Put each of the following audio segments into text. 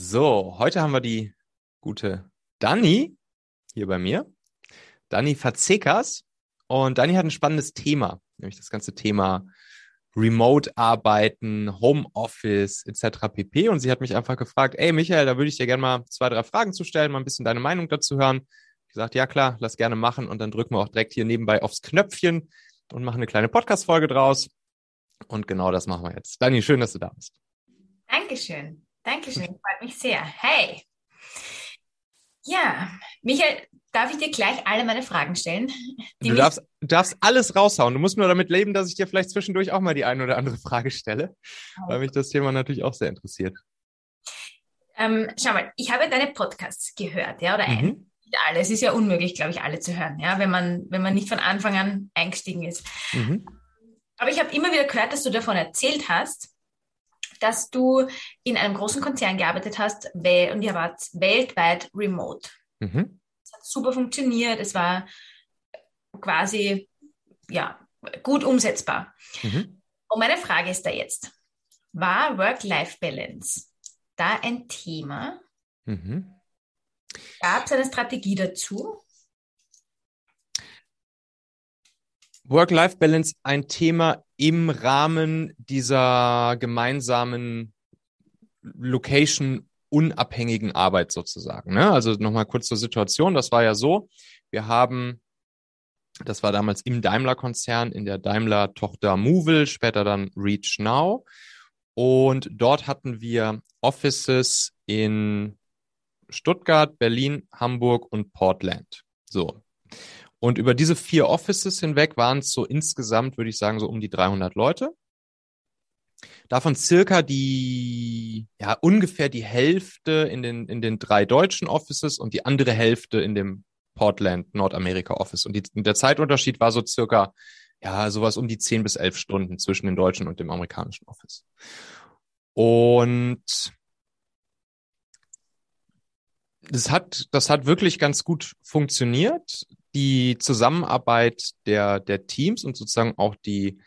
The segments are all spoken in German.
So, heute haben wir die gute Dani hier bei mir. Dani Fazekas. Und Dani hat ein spannendes Thema, nämlich das ganze Thema Remote-Arbeiten, Homeoffice etc. pp. Und sie hat mich einfach gefragt, ey Michael, da würde ich dir gerne mal zwei, drei Fragen zu stellen, mal ein bisschen deine Meinung dazu hören. Ich gesagt, ja klar, lass gerne machen. Und dann drücken wir auch direkt hier nebenbei aufs Knöpfchen und machen eine kleine Podcast-Folge draus. Und genau das machen wir jetzt. Dani, schön, dass du da bist. Dankeschön. Dankeschön. Freut mich sehr. Hey. Ja, Michael, darf ich dir gleich alle meine Fragen stellen? Du darfst, darfst alles raushauen. Du musst nur damit leben, dass ich dir vielleicht zwischendurch auch mal die eine oder andere Frage stelle, okay. weil mich das Thema natürlich auch sehr interessiert. Ähm, schau mal, ich habe deine Podcasts gehört, ja, oder mhm. ein. Nicht alle. Es ist ja unmöglich, glaube ich, alle zu hören, ja, wenn man, wenn man nicht von Anfang an eingestiegen ist. Mhm. Aber ich habe immer wieder gehört, dass du davon erzählt hast, dass du in einem großen Konzern gearbeitet hast und ihr wart weltweit remote. Mhm. Es hat super funktioniert, es war quasi ja, gut umsetzbar. Mhm. Und meine Frage ist da jetzt, war Work-Life-Balance da ein Thema? Mhm. Gab es eine Strategie dazu? Work-Life-Balance ein Thema im Rahmen dieser gemeinsamen Location unabhängigen Arbeit sozusagen. Ne? Also nochmal kurz zur Situation. Das war ja so, wir haben, das war damals im Daimler-Konzern, in der Daimler-Tochter Movil, später dann Reach Now. Und dort hatten wir Offices in Stuttgart, Berlin, Hamburg und Portland. So. Und über diese vier Offices hinweg waren es so insgesamt, würde ich sagen, so um die 300 Leute. Davon circa die, ja, ungefähr die Hälfte in den, in den drei deutschen Offices und die andere Hälfte in dem Portland Nordamerika Office. Und, die, der Zeitunterschied war so circa, ja, sowas um die 10 bis 11 Stunden zwischen dem deutschen und dem amerikanischen Office. Und das hat, das hat wirklich ganz gut funktioniert die Zusammenarbeit der, der Teams und sozusagen auch die,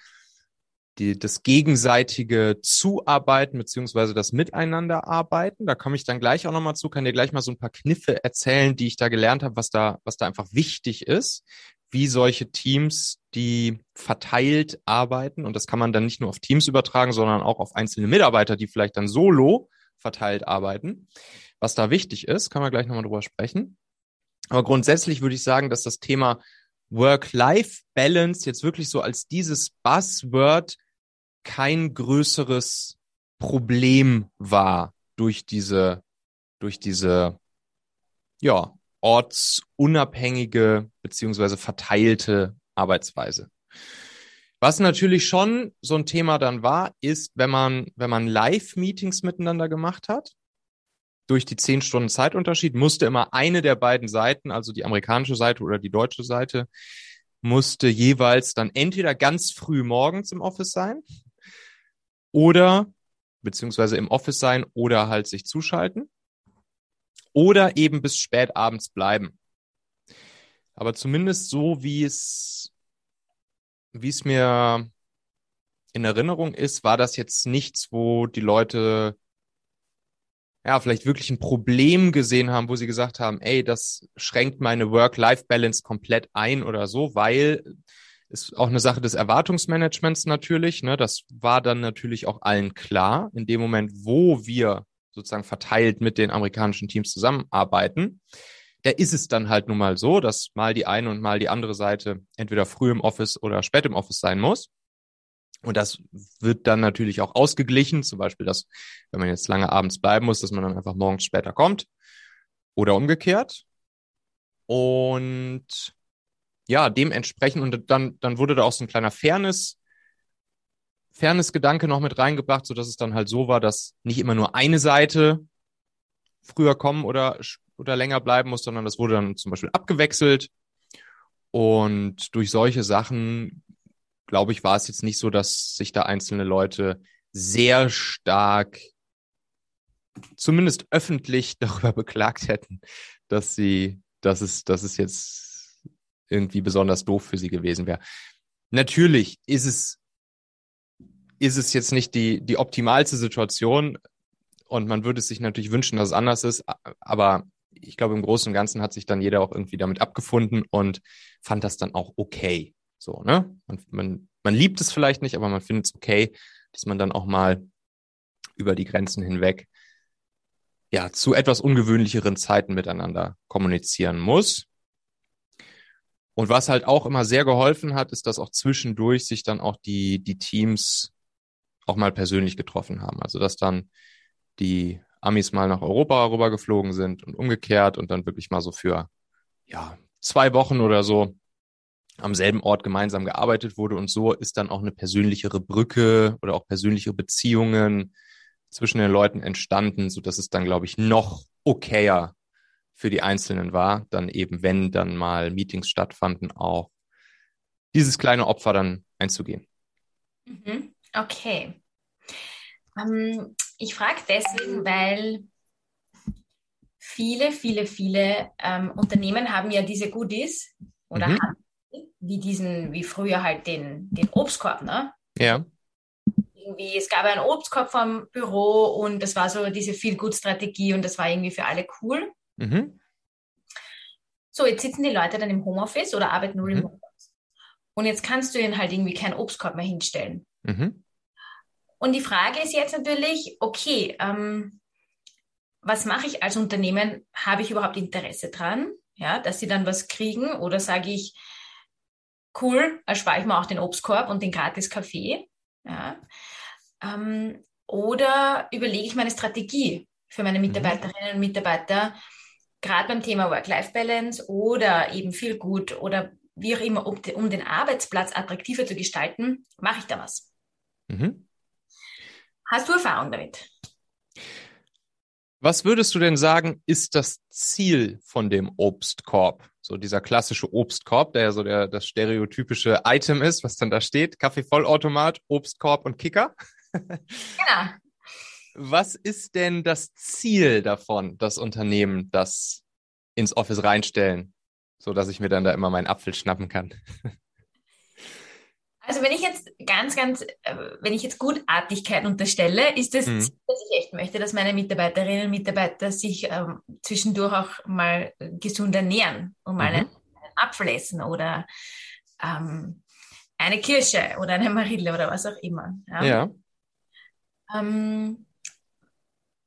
die, das gegenseitige Zuarbeiten beziehungsweise das Miteinanderarbeiten. Da komme ich dann gleich auch nochmal zu, kann dir gleich mal so ein paar Kniffe erzählen, die ich da gelernt habe, was da, was da einfach wichtig ist, wie solche Teams, die verteilt arbeiten. Und das kann man dann nicht nur auf Teams übertragen, sondern auch auf einzelne Mitarbeiter, die vielleicht dann solo verteilt arbeiten. Was da wichtig ist, kann man gleich nochmal drüber sprechen. Aber grundsätzlich würde ich sagen, dass das Thema Work-Life-Balance jetzt wirklich so als dieses Buzzword kein größeres Problem war durch diese, durch diese, ja, ortsunabhängige beziehungsweise verteilte Arbeitsweise. Was natürlich schon so ein Thema dann war, ist, wenn man, wenn man Live-Meetings miteinander gemacht hat, durch die zehn Stunden Zeitunterschied musste immer eine der beiden Seiten, also die amerikanische Seite oder die deutsche Seite, musste jeweils dann entweder ganz früh morgens im Office sein oder beziehungsweise im Office sein oder halt sich zuschalten oder eben bis spät abends bleiben. Aber zumindest so, wie es, wie es mir in Erinnerung ist, war das jetzt nichts, wo die Leute ja, vielleicht wirklich ein Problem gesehen haben, wo sie gesagt haben, ey, das schränkt meine Work-Life-Balance komplett ein oder so, weil ist auch eine Sache des Erwartungsmanagements natürlich. Ne? Das war dann natürlich auch allen klar. In dem Moment, wo wir sozusagen verteilt mit den amerikanischen Teams zusammenarbeiten, da ist es dann halt nun mal so, dass mal die eine und mal die andere Seite entweder früh im Office oder spät im Office sein muss. Und das wird dann natürlich auch ausgeglichen, zum Beispiel, dass, wenn man jetzt lange abends bleiben muss, dass man dann einfach morgens später kommt oder umgekehrt. Und ja, dementsprechend, und dann, dann wurde da auch so ein kleiner Fairness, Fairness-Gedanke noch mit reingebracht, so dass es dann halt so war, dass nicht immer nur eine Seite früher kommen oder, oder länger bleiben muss, sondern das wurde dann zum Beispiel abgewechselt. Und durch solche Sachen glaube ich, war es jetzt nicht so, dass sich da einzelne Leute sehr stark, zumindest öffentlich darüber beklagt hätten, dass sie, dass es, dass es jetzt irgendwie besonders doof für sie gewesen wäre. Natürlich ist es, ist es jetzt nicht die, die optimalste Situation Und man würde sich natürlich wünschen, dass es anders ist. Aber ich glaube, im Großen und Ganzen hat sich dann jeder auch irgendwie damit abgefunden und fand das dann auch okay. So, ne? Man, man, man liebt es vielleicht nicht, aber man findet es okay, dass man dann auch mal über die Grenzen hinweg ja zu etwas ungewöhnlicheren Zeiten miteinander kommunizieren muss. Und was halt auch immer sehr geholfen hat, ist, dass auch zwischendurch sich dann auch die, die Teams auch mal persönlich getroffen haben. Also dass dann die Amis mal nach Europa rübergeflogen sind und umgekehrt und dann wirklich mal so für ja, zwei Wochen oder so am selben Ort gemeinsam gearbeitet wurde. Und so ist dann auch eine persönlichere Brücke oder auch persönliche Beziehungen zwischen den Leuten entstanden, so dass es dann, glaube ich, noch okayer für die Einzelnen war, dann eben, wenn dann mal Meetings stattfanden, auch dieses kleine Opfer dann einzugehen. Mhm. Okay. Ähm, ich frage deswegen, weil viele, viele, viele ähm, Unternehmen haben ja diese Goodies oder mhm. haben wie diesen, wie früher halt den, den Obstkorb, ne? Ja. Irgendwie, es gab einen Obstkorb vom Büro und das war so diese Feel-Good-Strategie und das war irgendwie für alle cool. Mhm. So, jetzt sitzen die Leute dann im Homeoffice oder arbeiten mhm. remote. Und jetzt kannst du ihnen halt irgendwie keinen Obstkorb mehr hinstellen. Mhm. Und die Frage ist jetzt natürlich, okay, ähm, was mache ich als Unternehmen? Habe ich überhaupt Interesse dran, ja, dass sie dann was kriegen? Oder sage ich, cool, erspare ich mir auch den Obstkorb und den gratis Kaffee. Ja. Ähm, oder überlege ich meine Strategie für meine mhm. Mitarbeiterinnen und Mitarbeiter, gerade beim Thema Work-Life-Balance oder eben viel gut oder wie auch immer, um, um den Arbeitsplatz attraktiver zu gestalten, mache ich da was. Mhm. Hast du Erfahrung damit? Was würdest du denn sagen, ist das Ziel von dem Obstkorb? So dieser klassische Obstkorb, der ja so der, das stereotypische Item ist, was dann da steht. Kaffeevollautomat, Obstkorb und Kicker. Genau. Was ist denn das Ziel davon, das Unternehmen das ins Office reinstellen, so dass ich mir dann da immer meinen Apfel schnappen kann? Also wenn ich jetzt ganz, ganz, äh, wenn ich jetzt Gutartigkeit unterstelle, ist das, mhm. Ziel, dass ich echt möchte, dass meine Mitarbeiterinnen und Mitarbeiter sich ähm, zwischendurch auch mal gesund ernähren und mal mhm. einen, einen, Apfel essen oder ähm, eine Kirsche oder eine Marille oder was auch immer. Ja. ja. Ähm,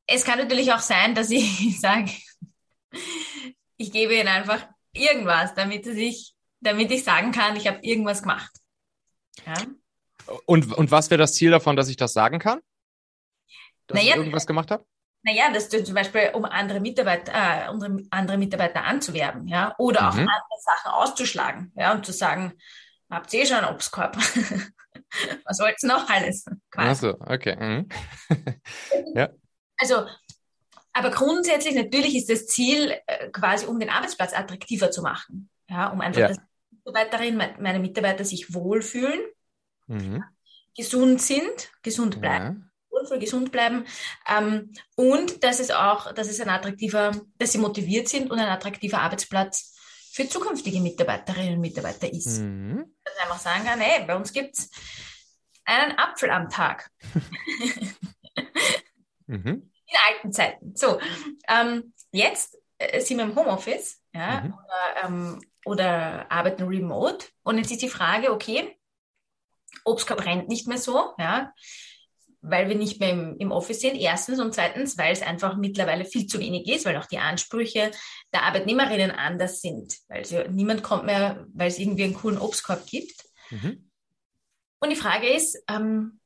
es kann natürlich auch sein, dass ich sage, ich gebe ihnen einfach irgendwas, damit ich, damit ich sagen kann, ich habe irgendwas gemacht. Ja. Und, und was wäre das Ziel davon, dass ich das sagen kann? Dass naja, ich irgendwas gemacht habe? Naja, dass du zum Beispiel, um andere Mitarbeiter, äh, andere Mitarbeiter anzuwerben, ja, oder mhm. auch andere Sachen auszuschlagen, ja, und zu sagen, habt ihr eh schon einen Obstkorb? Was wollt's noch alles? Quasi. Ach so, okay. Mhm. ja. Also, aber grundsätzlich natürlich ist das Ziel äh, quasi, um den Arbeitsplatz attraktiver zu machen, ja, um einfach, ja. dass Mitarbeiterinnen, meine Mitarbeiter sich wohlfühlen, mhm. gesund sind, gesund bleiben. Ja. Wohlfühl, gesund bleiben ähm, und dass es auch, dass es ein attraktiver, dass sie motiviert sind und ein attraktiver Arbeitsplatz für zukünftige Mitarbeiterinnen und Mitarbeiter ist. Mhm. Dass ich einfach sagen kann, hey, bei uns gibt es einen Apfel am Tag. mhm. In alten Zeiten. So, ähm, jetzt äh, sind wir im Homeoffice ja, mhm. oder, ähm, oder arbeiten remote. Und jetzt ist die Frage, okay, Obstkorb rennt nicht mehr so, ja, weil wir nicht mehr im, im Office sind, erstens. Und zweitens, weil es einfach mittlerweile viel zu wenig ist, weil auch die Ansprüche der Arbeitnehmerinnen anders sind. Weil sie, niemand kommt mehr, weil es irgendwie einen coolen Obstkorb gibt. Mhm. Und die Frage ist, ähm,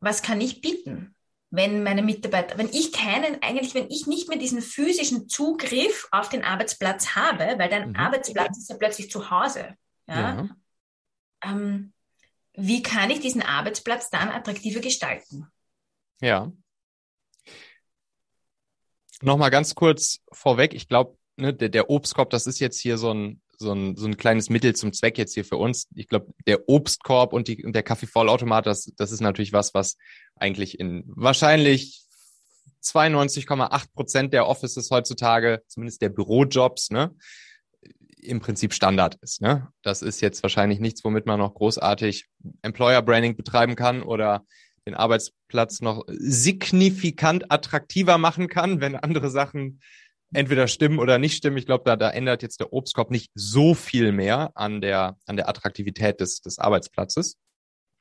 was kann ich bieten? wenn meine Mitarbeiter, wenn ich keinen, eigentlich, wenn ich nicht mehr diesen physischen Zugriff auf den Arbeitsplatz habe, weil dein mhm. Arbeitsplatz ist ja plötzlich zu Hause. Ja? ja. Ähm, wie kann ich diesen Arbeitsplatz dann attraktiver gestalten? Ja. Nochmal ganz kurz vorweg, ich glaube, ne, der, der Obstkorb, das ist jetzt hier so ein, so ein, so ein kleines Mittel zum Zweck jetzt hier für uns. Ich glaube, der Obstkorb und, die, und der Kaffeevollautomat, das, das ist natürlich was, was eigentlich in wahrscheinlich 92,8 Prozent der Offices heutzutage, zumindest der Bürojobs, ne, im Prinzip Standard ist. Ne? Das ist jetzt wahrscheinlich nichts, womit man noch großartig Employer Branding betreiben kann oder den Arbeitsplatz noch signifikant attraktiver machen kann, wenn andere Sachen entweder stimmen oder nicht stimmen. Ich glaube, da, da ändert jetzt der Obstkorb nicht so viel mehr an der, an der Attraktivität des, des Arbeitsplatzes.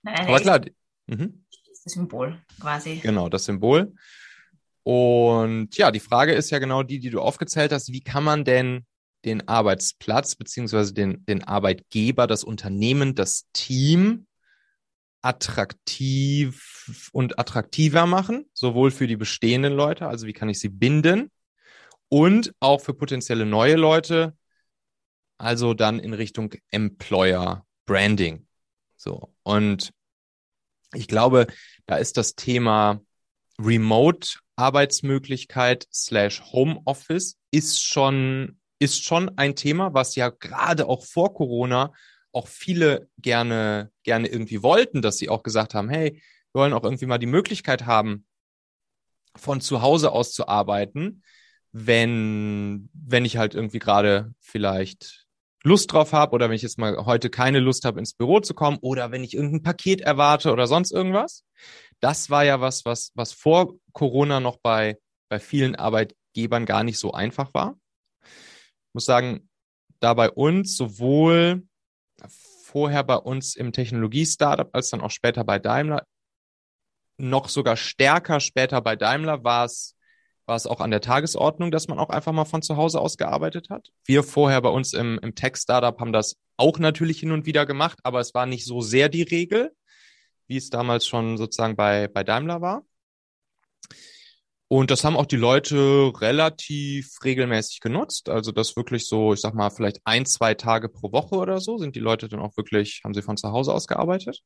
Nein, Aber klar. Mhm. Das Symbol quasi. Genau, das Symbol. Und ja, die Frage ist ja genau die, die du aufgezählt hast. Wie kann man denn den Arbeitsplatz beziehungsweise den, den Arbeitgeber, das Unternehmen, das Team attraktiv und attraktiver machen, sowohl für die bestehenden Leute, also wie kann ich sie binden, und auch für potenzielle neue Leute, also dann in Richtung Employer Branding. So. Und ich glaube, da ist das Thema Remote Arbeitsmöglichkeit slash Homeoffice ist schon, ist schon ein Thema, was ja gerade auch vor Corona auch viele gerne, gerne irgendwie wollten, dass sie auch gesagt haben, hey, wir wollen auch irgendwie mal die Möglichkeit haben, von zu Hause aus zu arbeiten, wenn, wenn ich halt irgendwie gerade vielleicht Lust drauf habe oder wenn ich jetzt mal heute keine Lust habe, ins Büro zu kommen oder wenn ich irgendein Paket erwarte oder sonst irgendwas. Das war ja was, was, was vor Corona noch bei, bei vielen Arbeitgebern gar nicht so einfach war. Muss sagen, da bei uns sowohl vorher bei uns im Technologie-Startup als dann auch später bei Daimler, noch sogar stärker später bei Daimler war es war es auch an der Tagesordnung, dass man auch einfach mal von zu Hause aus gearbeitet hat. Wir vorher bei uns im, im Tech-Startup haben das auch natürlich hin und wieder gemacht, aber es war nicht so sehr die Regel, wie es damals schon sozusagen bei, bei Daimler war. Und das haben auch die Leute relativ regelmäßig genutzt. Also das wirklich so, ich sag mal, vielleicht ein, zwei Tage pro Woche oder so sind die Leute dann auch wirklich, haben sie von zu Hause aus gearbeitet.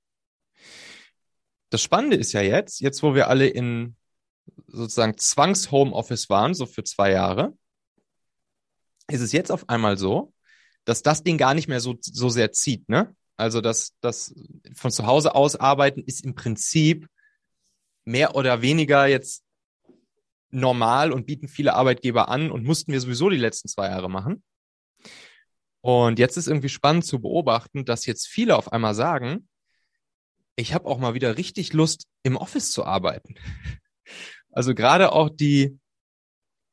Das Spannende ist ja jetzt, jetzt wo wir alle in sozusagen Zwangs-Homeoffice waren, so für zwei Jahre, ist es jetzt auf einmal so, dass das Ding gar nicht mehr so, so sehr zieht, ne? Also das, das von zu Hause aus arbeiten ist im Prinzip mehr oder weniger jetzt normal und bieten viele Arbeitgeber an und mussten wir sowieso die letzten zwei Jahre machen. Und jetzt ist irgendwie spannend zu beobachten, dass jetzt viele auf einmal sagen, ich habe auch mal wieder richtig Lust, im Office zu arbeiten. Also gerade auch die,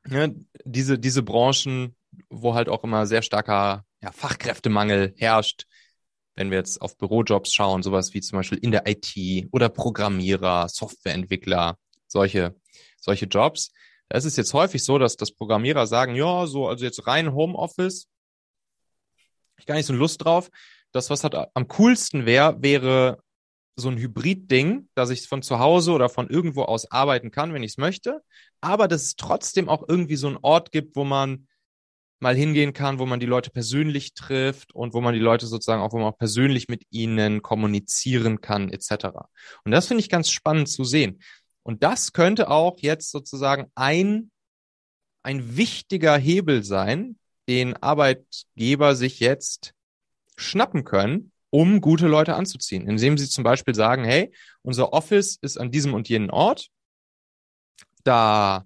ne, diese, diese Branchen, wo halt auch immer sehr starker ja, Fachkräftemangel herrscht, wenn wir jetzt auf Bürojobs schauen, sowas wie zum Beispiel in der IT oder Programmierer, Softwareentwickler, solche, solche Jobs. Da ist es jetzt häufig so, dass, dass Programmierer sagen, ja, so, also jetzt rein Homeoffice, ich gar nicht so Lust drauf. Das, was halt am coolsten wäre, wäre so ein Hybrid-Ding, dass ich von zu Hause oder von irgendwo aus arbeiten kann, wenn ich es möchte, aber dass es trotzdem auch irgendwie so einen Ort gibt, wo man mal hingehen kann, wo man die Leute persönlich trifft und wo man die Leute sozusagen auch, wo man auch persönlich mit ihnen kommunizieren kann, etc. Und das finde ich ganz spannend zu sehen. Und das könnte auch jetzt sozusagen ein, ein wichtiger Hebel sein, den Arbeitgeber sich jetzt schnappen können, um gute Leute anzuziehen, indem sie zum Beispiel sagen, hey, unser Office ist an diesem und jenen Ort, da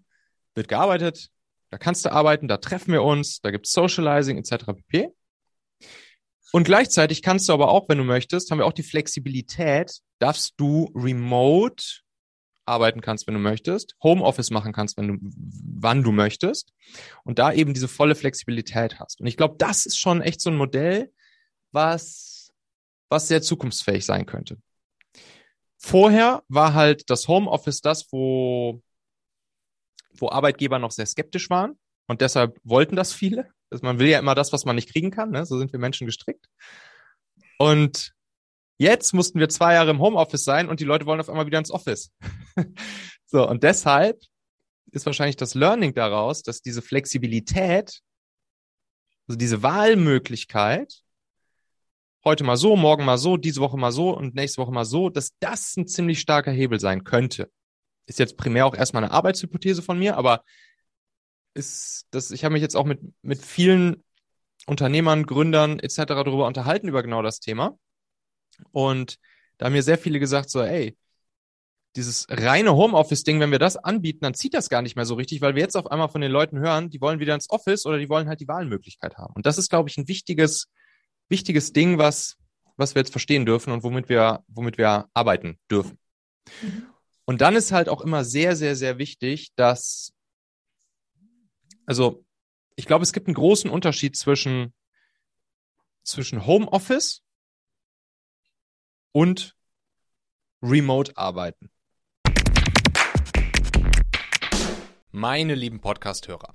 wird gearbeitet, da kannst du arbeiten, da treffen wir uns, da gibt's Socializing etc. pp. Und gleichzeitig kannst du aber auch, wenn du möchtest, haben wir auch die Flexibilität, dass du remote arbeiten kannst, wenn du möchtest, Homeoffice machen kannst, wenn du, wann du möchtest und da eben diese volle Flexibilität hast. Und ich glaube, das ist schon echt so ein Modell, was was sehr zukunftsfähig sein könnte. Vorher war halt das Homeoffice das, wo, wo Arbeitgeber noch sehr skeptisch waren und deshalb wollten das viele. Also man will ja immer das, was man nicht kriegen kann, ne? so sind wir Menschen gestrickt. Und jetzt mussten wir zwei Jahre im Homeoffice sein und die Leute wollen auf einmal wieder ins Office. so, und deshalb ist wahrscheinlich das Learning daraus, dass diese Flexibilität, also diese Wahlmöglichkeit heute mal so, morgen mal so, diese Woche mal so und nächste Woche mal so, dass das ein ziemlich starker Hebel sein könnte. Ist jetzt primär auch erstmal eine Arbeitshypothese von mir, aber ist das, ich habe mich jetzt auch mit, mit vielen Unternehmern, Gründern etc. darüber unterhalten, über genau das Thema. Und da haben mir sehr viele gesagt, so, ey, dieses reine Homeoffice-Ding, wenn wir das anbieten, dann zieht das gar nicht mehr so richtig, weil wir jetzt auf einmal von den Leuten hören, die wollen wieder ins Office oder die wollen halt die Wahlmöglichkeit haben. Und das ist, glaube ich, ein wichtiges, wichtiges Ding, was, was wir jetzt verstehen dürfen und womit wir, womit wir arbeiten dürfen. Mhm. Und dann ist halt auch immer sehr, sehr, sehr wichtig, dass, also ich glaube, es gibt einen großen Unterschied zwischen, zwischen Homeoffice und Remote-Arbeiten. Meine lieben Podcast-Hörer,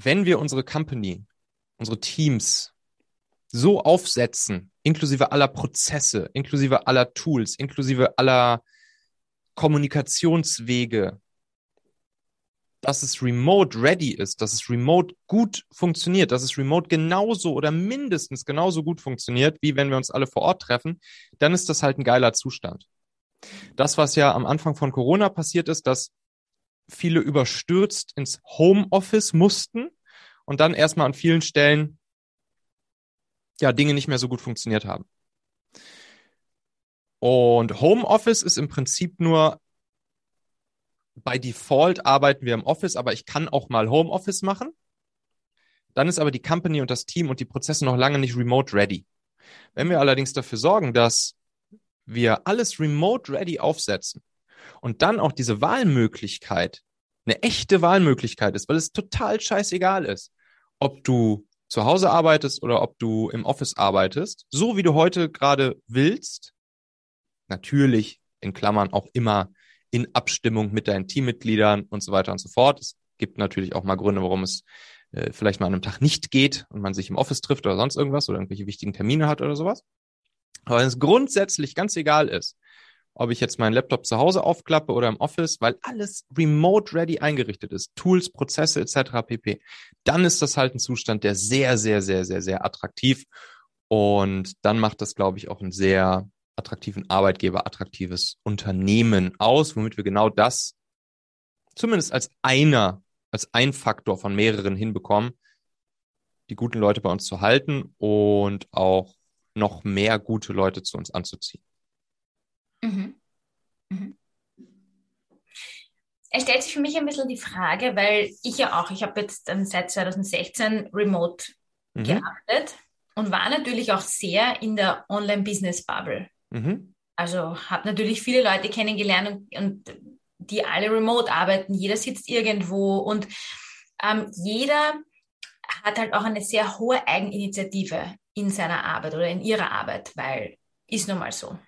wenn wir unsere Company, unsere Teams so aufsetzen, inklusive aller Prozesse, inklusive aller Tools, inklusive aller Kommunikationswege, dass es remote ready ist, dass es remote gut funktioniert, dass es remote genauso oder mindestens genauso gut funktioniert, wie wenn wir uns alle vor Ort treffen, dann ist das halt ein geiler Zustand. Das, was ja am Anfang von Corona passiert ist, dass viele überstürzt ins Homeoffice mussten und dann erstmal an vielen Stellen ja Dinge nicht mehr so gut funktioniert haben. Und Homeoffice ist im Prinzip nur bei Default arbeiten wir im Office, aber ich kann auch mal Homeoffice machen. Dann ist aber die Company und das Team und die Prozesse noch lange nicht remote ready. Wenn wir allerdings dafür sorgen, dass wir alles remote ready aufsetzen, und dann auch diese Wahlmöglichkeit eine echte Wahlmöglichkeit ist, weil es total scheißegal ist, ob du zu Hause arbeitest oder ob du im Office arbeitest, so wie du heute gerade willst. Natürlich in Klammern auch immer in Abstimmung mit deinen Teammitgliedern und so weiter und so fort. Es gibt natürlich auch mal Gründe, warum es äh, vielleicht mal an einem Tag nicht geht und man sich im Office trifft oder sonst irgendwas oder irgendwelche wichtigen Termine hat oder sowas. Aber wenn es grundsätzlich ganz egal ist, ob ich jetzt meinen Laptop zu Hause aufklappe oder im Office, weil alles remote ready eingerichtet ist, Tools, Prozesse etc. pp. Dann ist das halt ein Zustand, der sehr, sehr, sehr, sehr, sehr attraktiv und dann macht das, glaube ich, auch einen sehr attraktiven Arbeitgeber, attraktives Unternehmen aus, womit wir genau das zumindest als einer, als ein Faktor von mehreren hinbekommen, die guten Leute bei uns zu halten und auch noch mehr gute Leute zu uns anzuziehen. Mhm. Mhm. Es stellt sich für mich ein bisschen die Frage, weil ich ja auch, ich habe jetzt ähm, seit 2016 remote mhm. gearbeitet und war natürlich auch sehr in der Online-Business-Bubble. Mhm. Also habe natürlich viele Leute kennengelernt und, und, die alle remote arbeiten. Jeder sitzt irgendwo und ähm, jeder hat halt auch eine sehr hohe Eigeninitiative in seiner Arbeit oder in ihrer Arbeit, weil ist nun mal so.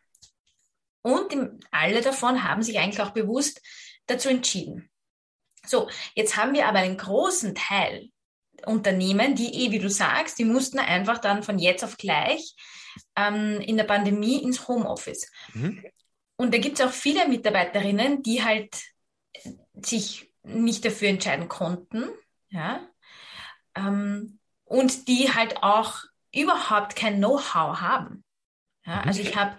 Und alle davon haben sich eigentlich auch bewusst dazu entschieden. So, jetzt haben wir aber einen großen Teil Unternehmen, die eh, wie du sagst, die mussten einfach dann von jetzt auf gleich ähm, in der Pandemie ins Homeoffice. Mhm. Und da gibt es auch viele Mitarbeiterinnen, die halt sich nicht dafür entscheiden konnten, ja, ähm, und die halt auch überhaupt kein Know-how haben. Ja, also ich habe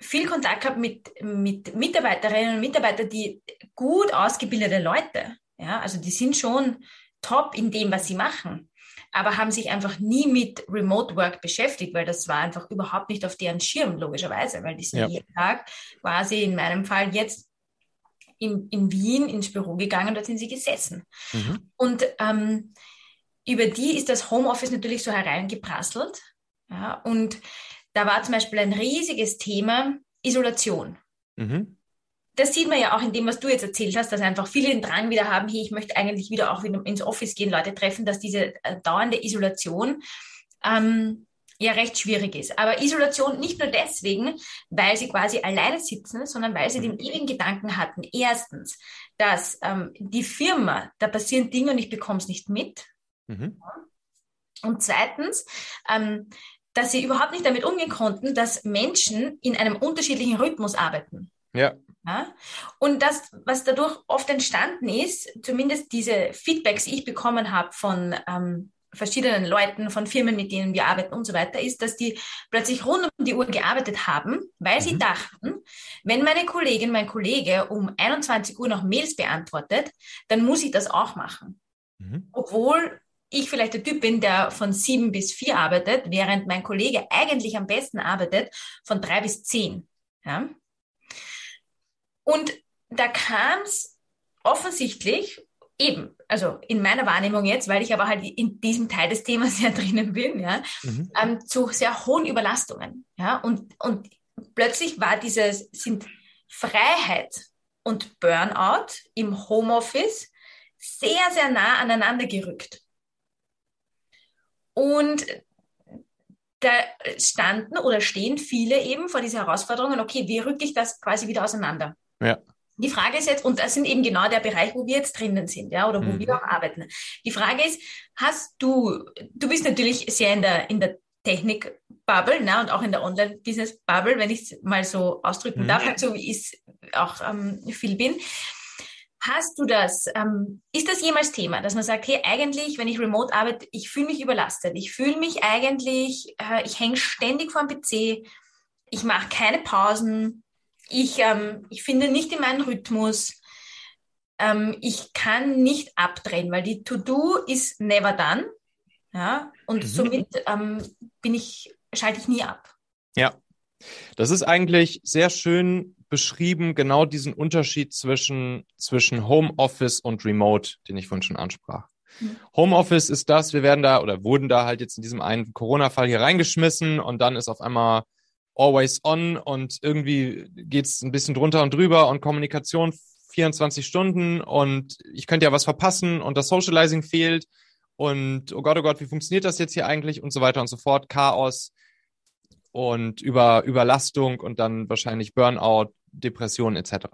viel Kontakt gehabt mit, mit Mitarbeiterinnen und Mitarbeitern, die gut ausgebildete Leute, ja, also die sind schon top in dem, was sie machen, aber haben sich einfach nie mit Remote Work beschäftigt, weil das war einfach überhaupt nicht auf deren Schirm, logischerweise, weil die sind ja. jeden Tag quasi in meinem Fall jetzt in, in Wien ins Büro gegangen, dort sind sie gesessen. Mhm. Und ähm, über die ist das Homeoffice natürlich so hereingeprasselt. Ja, und da war zum Beispiel ein riesiges Thema Isolation. Mhm. Das sieht man ja auch in dem, was du jetzt erzählt hast, dass einfach viele den Drang wieder haben, hey, ich möchte eigentlich wieder auch wieder ins Office gehen, Leute treffen, dass diese äh, dauernde Isolation ähm, ja recht schwierig ist. Aber Isolation nicht nur deswegen, weil sie quasi alleine sitzen, sondern weil sie den mhm. ewigen Gedanken hatten. Erstens, dass ähm, die Firma, da passieren Dinge und ich bekomme es nicht mit. Mhm. Und zweitens, ähm, dass sie überhaupt nicht damit umgehen konnten, dass Menschen in einem unterschiedlichen Rhythmus arbeiten. Ja. ja. Und das, was dadurch oft entstanden ist, zumindest diese Feedbacks, die ich bekommen habe von ähm, verschiedenen Leuten, von Firmen, mit denen wir arbeiten und so weiter, ist, dass die plötzlich rund um die Uhr gearbeitet haben, weil mhm. sie dachten, wenn meine Kollegin, mein Kollege um 21 Uhr noch Mails beantwortet, dann muss ich das auch machen. Mhm. Obwohl ich vielleicht der Typ bin, der von sieben bis vier arbeitet, während mein Kollege eigentlich am besten arbeitet von drei bis zehn. Ja? Und da kam es offensichtlich eben, also in meiner Wahrnehmung jetzt, weil ich aber halt in diesem Teil des Themas sehr drinnen bin, ja, mhm. ähm, zu sehr hohen Überlastungen. Ja, und, und plötzlich war dieses, sind Freiheit und Burnout im Homeoffice sehr, sehr nah aneinander gerückt. Und da standen oder stehen viele eben vor dieser Herausforderung, okay, wie rücke ich das quasi wieder auseinander? Ja. Die Frage ist jetzt, und das sind eben genau der Bereich, wo wir jetzt drinnen sind, ja, oder wo mhm. wir auch arbeiten. Die Frage ist, hast du, du bist natürlich sehr in der, in der Technik-Bubble, ne, und auch in der Online-Business-Bubble, wenn ich es mal so ausdrücken mhm. darf, so wie ich es auch ähm, viel bin. Hast du das, ähm, ist das jemals Thema, dass man sagt, hey, eigentlich, wenn ich remote arbeite, ich fühle mich überlastet, ich fühle mich eigentlich, äh, ich hänge ständig vor dem PC, ich mache keine Pausen, ich, ähm, ich finde nicht in meinen Rhythmus, ähm, ich kann nicht abdrehen, weil die To-Do ist never done, ja, und mhm. somit ähm, bin ich, schalte ich nie ab. Ja, das ist eigentlich sehr schön beschrieben, genau diesen Unterschied zwischen, zwischen Homeoffice und Remote, den ich vorhin schon ansprach. Mhm. Homeoffice ist das, wir werden da oder wurden da halt jetzt in diesem einen Corona-Fall hier reingeschmissen und dann ist auf einmal always on und irgendwie geht's ein bisschen drunter und drüber und Kommunikation 24 Stunden und ich könnte ja was verpassen und das Socializing fehlt und oh Gott, oh Gott, wie funktioniert das jetzt hier eigentlich und so weiter und so fort, Chaos und über Überlastung und dann wahrscheinlich Burnout, Depressionen etc.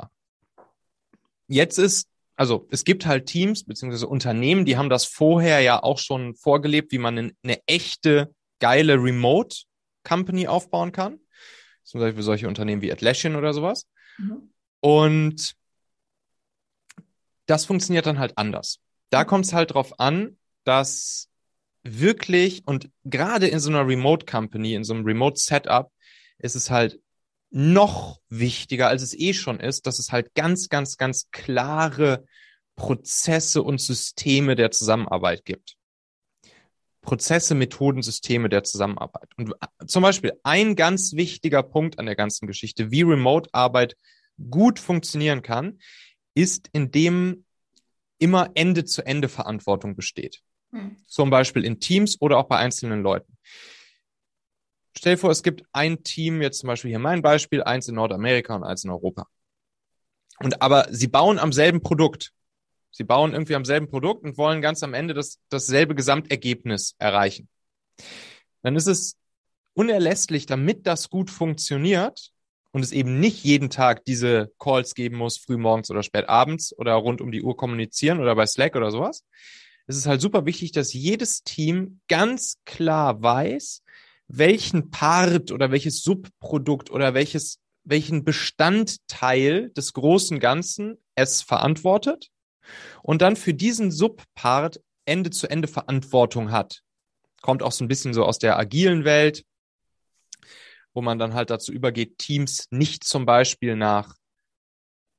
Jetzt ist, also es gibt halt Teams beziehungsweise Unternehmen, die haben das vorher ja auch schon vorgelebt, wie man eine echte, geile Remote Company aufbauen kann. Zum Beispiel solche Unternehmen wie Atlassian oder sowas. Mhm. Und das funktioniert dann halt anders. Da mhm. kommt es halt drauf an, dass wirklich und gerade in so einer Remote Company, in so einem Remote Setup, ist es halt noch wichtiger, als es eh schon ist, dass es halt ganz, ganz, ganz klare Prozesse und Systeme der Zusammenarbeit gibt. Prozesse, Methoden, Systeme der Zusammenarbeit. Und zum Beispiel ein ganz wichtiger Punkt an der ganzen Geschichte, wie Remote-Arbeit gut funktionieren kann, ist, indem immer Ende-zu-Ende Verantwortung besteht. Hm. Zum Beispiel in Teams oder auch bei einzelnen Leuten. Stell dir vor, es gibt ein Team, jetzt zum Beispiel hier mein Beispiel, eins in Nordamerika und eins in Europa. Und aber sie bauen am selben Produkt. Sie bauen irgendwie am selben Produkt und wollen ganz am Ende das, dasselbe Gesamtergebnis erreichen. Dann ist es unerlässlich, damit das gut funktioniert und es eben nicht jeden Tag diese Calls geben muss, früh morgens oder spät abends oder rund um die Uhr kommunizieren oder bei Slack oder sowas. Es ist halt super wichtig, dass jedes Team ganz klar weiß, welchen Part oder welches Subprodukt oder welches, welchen Bestandteil des großen Ganzen es verantwortet und dann für diesen Subpart Ende zu Ende Verantwortung hat. Kommt auch so ein bisschen so aus der agilen Welt, wo man dann halt dazu übergeht, Teams nicht zum Beispiel nach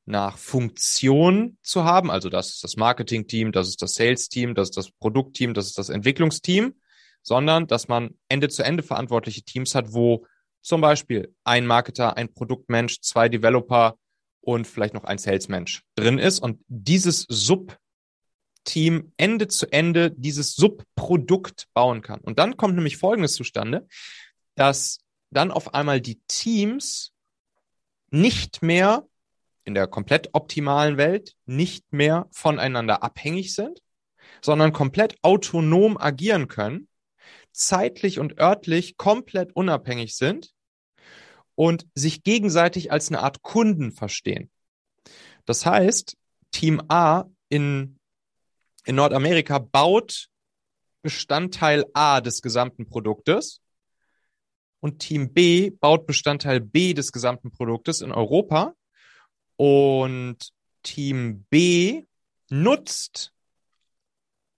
nach Funktion zu haben. Also das ist das Marketing-Team, das ist das Sales-Team, das ist das Produktteam, das ist das Entwicklungsteam, sondern dass man Ende-zu-Ende verantwortliche Teams hat, wo zum Beispiel ein Marketer, ein Produktmensch, zwei Developer und vielleicht noch ein Salesmensch drin ist und dieses Subteam Ende zu Ende dieses Subprodukt bauen kann. Und dann kommt nämlich Folgendes zustande, dass dann auf einmal die Teams nicht mehr in der komplett optimalen Welt nicht mehr voneinander abhängig sind, sondern komplett autonom agieren können, zeitlich und örtlich komplett unabhängig sind und sich gegenseitig als eine Art Kunden verstehen. Das heißt, Team A in, in Nordamerika baut Bestandteil A des gesamten Produktes und Team B baut Bestandteil B des gesamten Produktes in Europa und Team B nutzt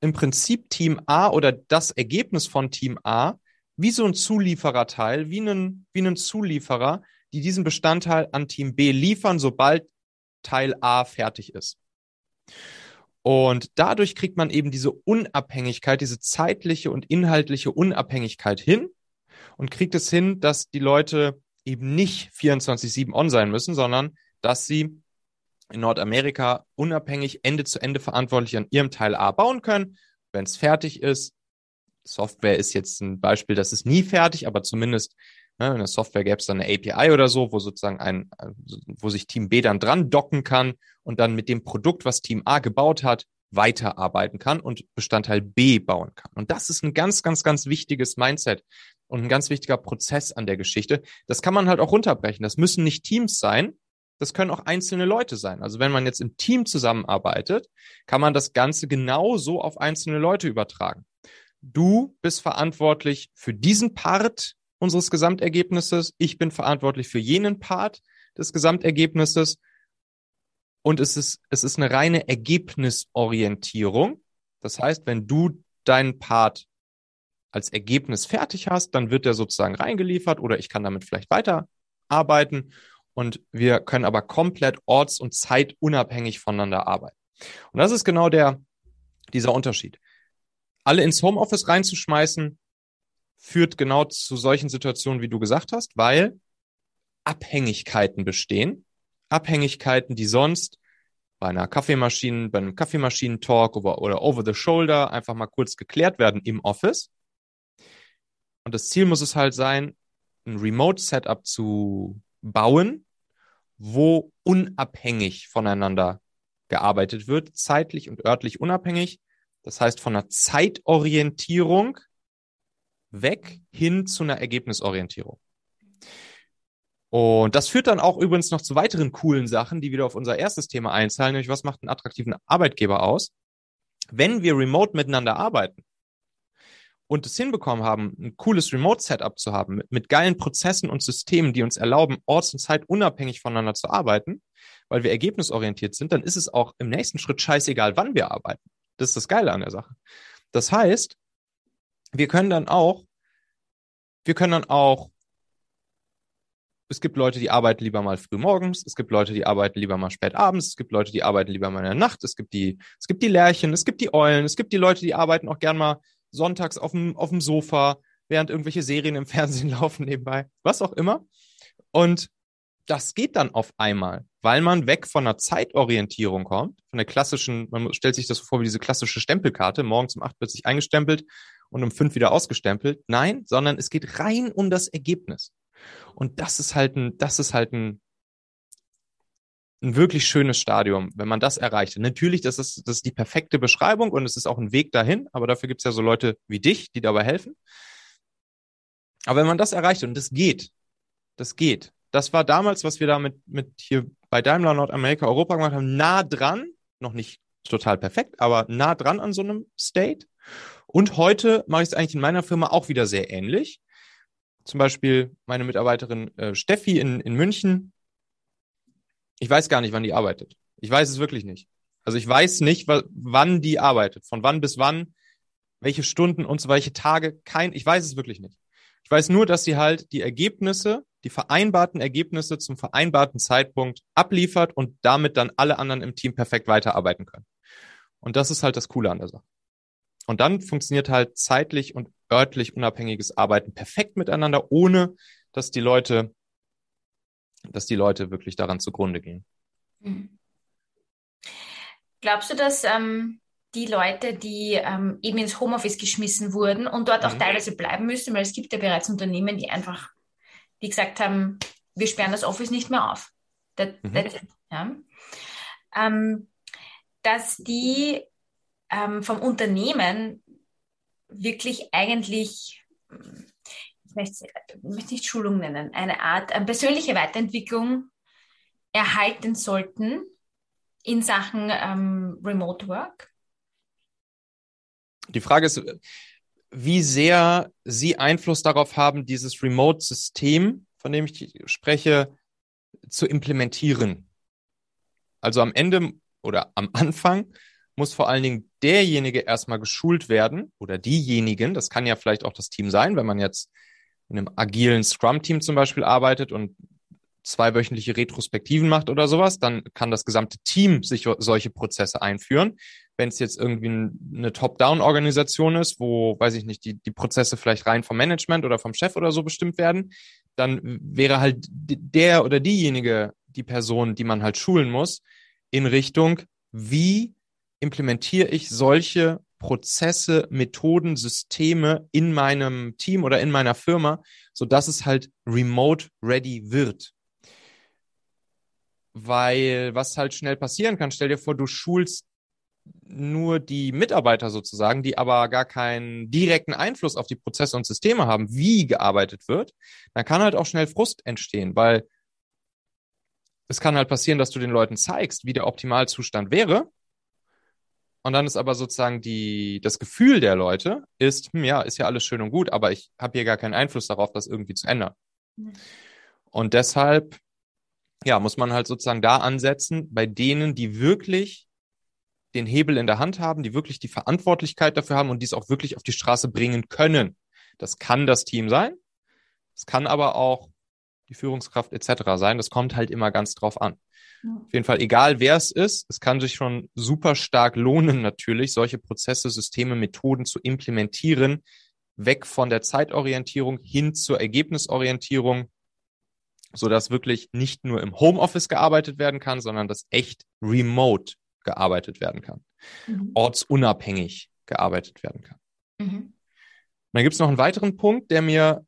im Prinzip Team A oder das Ergebnis von Team A wie so ein Zuliefererteil, wie einen, wie einen Zulieferer, die diesen Bestandteil an Team B liefern, sobald Teil A fertig ist. Und dadurch kriegt man eben diese Unabhängigkeit, diese zeitliche und inhaltliche Unabhängigkeit hin und kriegt es hin, dass die Leute eben nicht 24-7 on sein müssen, sondern dass sie in Nordamerika unabhängig Ende zu Ende verantwortlich an ihrem Teil A bauen können. Wenn es fertig ist, Software ist jetzt ein Beispiel, das ist nie fertig, aber zumindest ne, in der Software gäbe es dann eine API oder so, wo sozusagen ein, wo sich Team B dann dran docken kann und dann mit dem Produkt, was Team A gebaut hat, weiterarbeiten kann und Bestandteil B bauen kann. Und das ist ein ganz, ganz, ganz wichtiges Mindset und ein ganz wichtiger Prozess an der Geschichte. Das kann man halt auch runterbrechen. Das müssen nicht Teams sein. Das können auch einzelne Leute sein. Also wenn man jetzt im Team zusammenarbeitet, kann man das Ganze genauso auf einzelne Leute übertragen. Du bist verantwortlich für diesen Part unseres Gesamtergebnisses. Ich bin verantwortlich für jenen Part des Gesamtergebnisses. Und es ist, es ist eine reine Ergebnisorientierung. Das heißt, wenn du deinen Part als Ergebnis fertig hast, dann wird der sozusagen reingeliefert oder ich kann damit vielleicht weiterarbeiten und wir können aber komplett orts- und zeitunabhängig voneinander arbeiten. Und das ist genau der, dieser Unterschied. Alle ins Homeoffice reinzuschmeißen, führt genau zu solchen Situationen, wie du gesagt hast, weil Abhängigkeiten bestehen. Abhängigkeiten, die sonst bei einer Kaffeemaschine, bei einem Kaffeemaschinentalk oder, oder over the shoulder einfach mal kurz geklärt werden im Office. Und das Ziel muss es halt sein, ein Remote-Setup zu bauen, wo unabhängig voneinander gearbeitet wird, zeitlich und örtlich unabhängig. Das heißt, von einer Zeitorientierung weg hin zu einer Ergebnisorientierung. Und das führt dann auch übrigens noch zu weiteren coolen Sachen, die wieder auf unser erstes Thema einzahlen, nämlich was macht einen attraktiven Arbeitgeber aus? Wenn wir remote miteinander arbeiten, und es hinbekommen haben, ein cooles Remote-Setup zu haben, mit, mit geilen Prozessen und Systemen, die uns erlauben, orts- und zeitunabhängig voneinander zu arbeiten, weil wir ergebnisorientiert sind, dann ist es auch im nächsten Schritt scheißegal, wann wir arbeiten. Das ist das Geile an der Sache. Das heißt, wir können dann auch, wir können dann auch, es gibt Leute, die arbeiten lieber mal früh morgens, es gibt Leute, die arbeiten lieber mal spät abends, es gibt Leute, die arbeiten lieber mal in der Nacht, es gibt die, es gibt die Lärchen, es gibt die Eulen, es gibt die Leute, die arbeiten auch gern mal sonntags auf dem, auf dem Sofa, während irgendwelche Serien im Fernsehen laufen nebenbei, was auch immer. Und das geht dann auf einmal, weil man weg von einer Zeitorientierung kommt, von der klassischen, man stellt sich das vor wie diese klassische Stempelkarte, morgens um acht wird sich eingestempelt und um fünf wieder ausgestempelt. Nein, sondern es geht rein um das Ergebnis. Und das ist halt ein, das ist halt ein ein wirklich schönes Stadium, wenn man das erreicht. Natürlich, das ist, das ist die perfekte Beschreibung und es ist auch ein Weg dahin, aber dafür gibt es ja so Leute wie dich, die dabei helfen. Aber wenn man das erreicht und das geht, das geht. Das war damals, was wir da mit, mit hier bei Daimler Nordamerika Europa gemacht haben, nah dran, noch nicht total perfekt, aber nah dran an so einem State. Und heute mache ich es eigentlich in meiner Firma auch wieder sehr ähnlich. Zum Beispiel meine Mitarbeiterin äh, Steffi in, in München, ich weiß gar nicht, wann die arbeitet. Ich weiß es wirklich nicht. Also ich weiß nicht, wann die arbeitet, von wann bis wann, welche Stunden und so welche Tage. Kein, ich weiß es wirklich nicht. Ich weiß nur, dass sie halt die Ergebnisse, die vereinbarten Ergebnisse zum vereinbarten Zeitpunkt abliefert und damit dann alle anderen im Team perfekt weiterarbeiten können. Und das ist halt das Coole an der Sache. Und dann funktioniert halt zeitlich und örtlich unabhängiges Arbeiten perfekt miteinander, ohne dass die Leute dass die Leute wirklich daran zugrunde gehen. Mhm. Glaubst du, dass ähm, die Leute, die ähm, eben ins Homeoffice geschmissen wurden und dort auch mhm. teilweise bleiben müssen, weil es gibt ja bereits Unternehmen, die einfach, die gesagt haben, wir sperren das Office nicht mehr auf. That, mhm. ja? ähm, dass die ähm, vom Unternehmen wirklich eigentlich ich möchte, ich möchte nicht Schulung nennen, eine Art eine persönliche Weiterentwicklung erhalten sollten in Sachen ähm, Remote Work? Die Frage ist, wie sehr Sie Einfluss darauf haben, dieses Remote-System, von dem ich spreche, zu implementieren. Also am Ende oder am Anfang muss vor allen Dingen derjenige erstmal geschult werden oder diejenigen, das kann ja vielleicht auch das Team sein, wenn man jetzt in einem agilen Scrum-Team zum Beispiel arbeitet und zweiwöchentliche Retrospektiven macht oder sowas, dann kann das gesamte Team sich solche Prozesse einführen. Wenn es jetzt irgendwie eine Top-Down-Organisation ist, wo, weiß ich nicht, die, die Prozesse vielleicht rein vom Management oder vom Chef oder so bestimmt werden, dann wäre halt der oder diejenige die Person, die man halt schulen muss, in Richtung, wie implementiere ich solche Prozesse, Methoden, Systeme in meinem Team oder in meiner Firma, so dass es halt remote ready wird. Weil was halt schnell passieren kann, stell dir vor, du schulst nur die Mitarbeiter sozusagen, die aber gar keinen direkten Einfluss auf die Prozesse und Systeme haben, wie gearbeitet wird, dann kann halt auch schnell Frust entstehen, weil es kann halt passieren, dass du den Leuten zeigst, wie der Optimalzustand wäre. Und dann ist aber sozusagen die, das Gefühl der Leute ist, hm, ja, ist ja alles schön und gut, aber ich habe hier gar keinen Einfluss darauf, das irgendwie zu ändern. Mhm. Und deshalb, ja, muss man halt sozusagen da ansetzen, bei denen, die wirklich den Hebel in der Hand haben, die wirklich die Verantwortlichkeit dafür haben und dies auch wirklich auf die Straße bringen können. Das kann das Team sein. Es kann aber auch die Führungskraft etc. sein. Das kommt halt immer ganz drauf an. Auf jeden Fall, egal wer es ist, es kann sich schon super stark lohnen, natürlich, solche Prozesse, Systeme, Methoden zu implementieren, weg von der Zeitorientierung hin zur Ergebnisorientierung, so dass wirklich nicht nur im Homeoffice gearbeitet werden kann, sondern dass echt remote gearbeitet werden kann, mhm. ortsunabhängig gearbeitet werden kann. Mhm. Dann gibt es noch einen weiteren Punkt, der mir,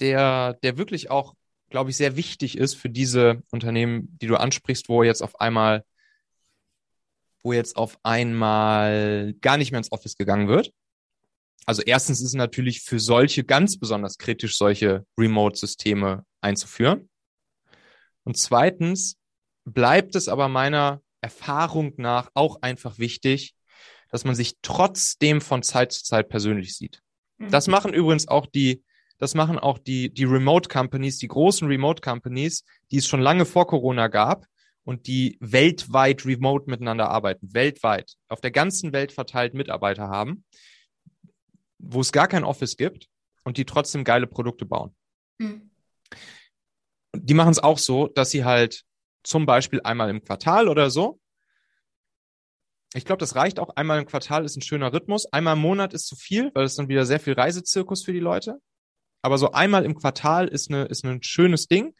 der, der wirklich auch, glaube ich, sehr wichtig ist für diese Unternehmen, die du ansprichst, wo jetzt auf einmal, wo jetzt auf einmal gar nicht mehr ins Office gegangen wird. Also erstens ist es natürlich für solche ganz besonders kritisch, solche Remote-Systeme einzuführen. Und zweitens bleibt es aber meiner Erfahrung nach auch einfach wichtig, dass man sich trotzdem von Zeit zu Zeit persönlich sieht. Mhm. Das machen übrigens auch die, das machen auch die, die Remote Companies, die großen Remote Companies, die es schon lange vor Corona gab und die weltweit remote miteinander arbeiten, weltweit, auf der ganzen Welt verteilt Mitarbeiter haben, wo es gar kein Office gibt und die trotzdem geile Produkte bauen. Mhm. Die machen es auch so, dass sie halt zum Beispiel einmal im Quartal oder so. Ich glaube, das reicht auch. Einmal im Quartal ist ein schöner Rhythmus. Einmal im Monat ist zu viel, weil es dann wieder sehr viel Reisezirkus für die Leute. Aber so einmal im Quartal ist, eine, ist ein schönes Ding.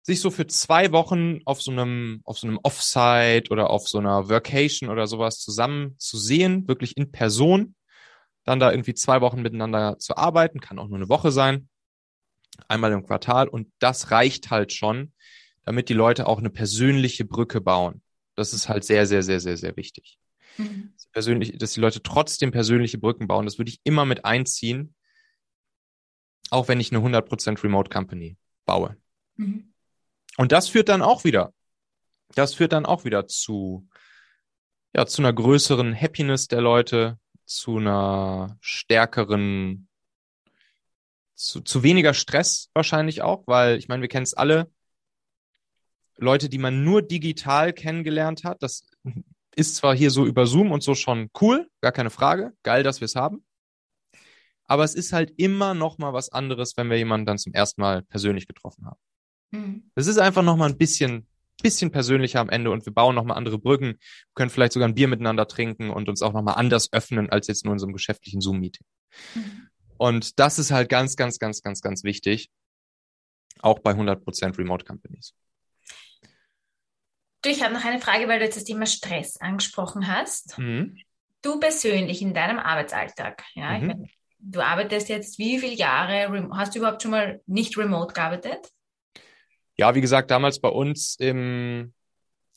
Sich so für zwei Wochen auf so einem, auf so einem Offsite oder auf so einer Workation oder sowas zusammen zu sehen, wirklich in Person. Dann da irgendwie zwei Wochen miteinander zu arbeiten, kann auch nur eine Woche sein. Einmal im Quartal. Und das reicht halt schon, damit die Leute auch eine persönliche Brücke bauen. Das ist halt sehr, sehr, sehr, sehr, sehr wichtig. Mhm. Persönlich, dass die Leute trotzdem persönliche Brücken bauen, das würde ich immer mit einziehen, auch wenn ich eine 100% Remote Company baue. Mhm. Und das führt dann auch wieder, das führt dann auch wieder zu, ja, zu einer größeren Happiness der Leute, zu einer stärkeren, zu, zu weniger Stress wahrscheinlich auch, weil ich meine, wir kennen es alle, Leute, die man nur digital kennengelernt hat. Das ist zwar hier so über Zoom und so schon cool, gar keine Frage. Geil, dass wir es haben. Aber es ist halt immer noch mal was anderes, wenn wir jemanden dann zum ersten Mal persönlich getroffen haben. Mhm. Es ist einfach noch mal ein bisschen, bisschen persönlicher am Ende und wir bauen noch mal andere Brücken, wir können vielleicht sogar ein Bier miteinander trinken und uns auch noch mal anders öffnen als jetzt nur in so einem geschäftlichen Zoom-Meeting. Mhm. Und das ist halt ganz, ganz, ganz, ganz, ganz wichtig. Auch bei 100% Remote Companies. Du, ich habe noch eine Frage, weil du jetzt das Thema Stress angesprochen hast. Mhm. Du persönlich in deinem Arbeitsalltag, ja, mhm. ich mein, du arbeitest jetzt wie viele Jahre, hast du überhaupt schon mal nicht remote gearbeitet? Ja, wie gesagt, damals bei uns im,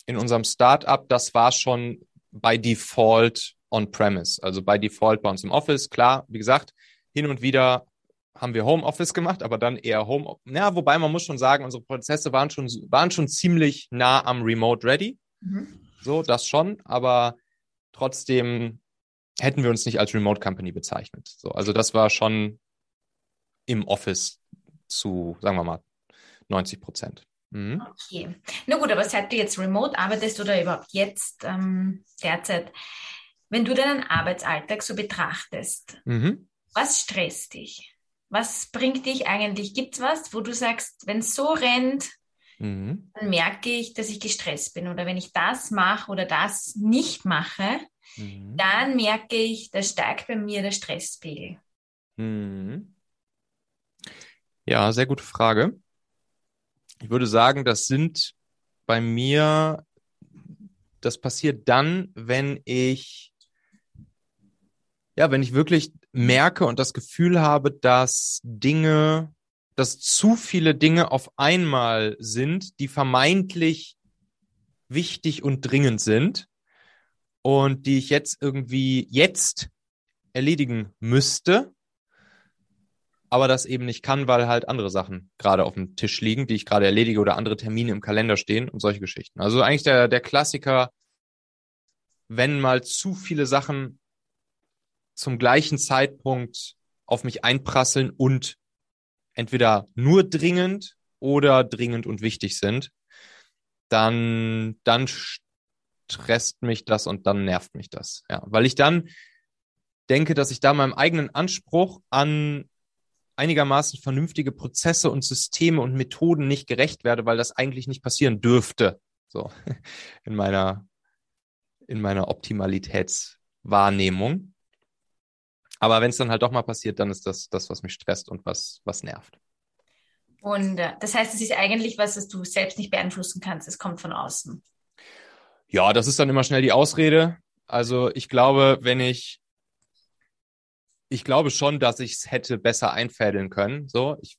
in unserem Startup, das war schon by default on-premise, also by default bei uns im Office. Klar, wie gesagt, hin und wieder haben wir Homeoffice gemacht, aber dann eher Home. Ja, wobei man muss schon sagen, unsere Prozesse waren schon, waren schon ziemlich nah am Remote Ready. Mhm. So, das schon, aber trotzdem hätten wir uns nicht als Remote Company bezeichnet. So, also das war schon im Office zu, sagen wir mal, 90 Prozent. Mhm. Okay. Na gut, aber seit du jetzt remote arbeitest oder überhaupt jetzt ähm, derzeit, wenn du deinen Arbeitsalltag so betrachtest, mhm. was stresst dich? Was bringt dich eigentlich? Gibt es was, wo du sagst, wenn es so rennt, mhm. dann merke ich, dass ich gestresst bin? Oder wenn ich das mache oder das nicht mache, mhm. dann merke ich, da steigt bei mir der Stresspegel. Mhm. Ja, sehr gute Frage. Ich würde sagen, das sind bei mir, das passiert dann, wenn ich ja, wenn ich wirklich merke und das Gefühl habe, dass Dinge, dass zu viele Dinge auf einmal sind, die vermeintlich wichtig und dringend sind und die ich jetzt irgendwie jetzt erledigen müsste, aber das eben nicht kann, weil halt andere Sachen gerade auf dem Tisch liegen, die ich gerade erledige oder andere Termine im Kalender stehen und solche Geschichten. Also eigentlich der, der Klassiker, wenn mal zu viele Sachen zum gleichen Zeitpunkt auf mich einprasseln und entweder nur dringend oder dringend und wichtig sind, dann, dann stresst mich das und dann nervt mich das. Ja, weil ich dann denke, dass ich da meinem eigenen Anspruch an einigermaßen vernünftige Prozesse und Systeme und Methoden nicht gerecht werde, weil das eigentlich nicht passieren dürfte. So in meiner in meiner Optimalitätswahrnehmung. Aber wenn es dann halt doch mal passiert, dann ist das das, was mich stresst und was, was nervt. Und das heißt, es ist eigentlich was, das du selbst nicht beeinflussen kannst. Es kommt von außen. Ja, das ist dann immer schnell die Ausrede. Also ich glaube, wenn ich, ich glaube schon, dass ich es hätte besser einfädeln können. So, ich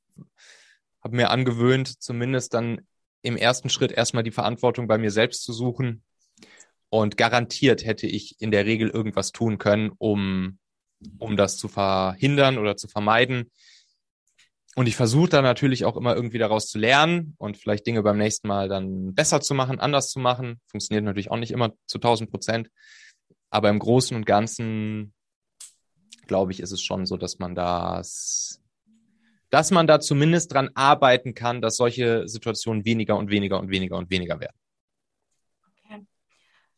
habe mir angewöhnt, zumindest dann im ersten Schritt erstmal die Verantwortung bei mir selbst zu suchen. Und garantiert hätte ich in der Regel irgendwas tun können, um um das zu verhindern oder zu vermeiden. Und ich versuche da natürlich auch immer irgendwie daraus zu lernen und vielleicht Dinge beim nächsten Mal dann besser zu machen, anders zu machen. Funktioniert natürlich auch nicht immer zu 1000 Prozent. Aber im Großen und Ganzen, glaube ich, ist es schon so, dass man das, dass man da zumindest dran arbeiten kann, dass solche Situationen weniger und weniger und weniger und weniger werden.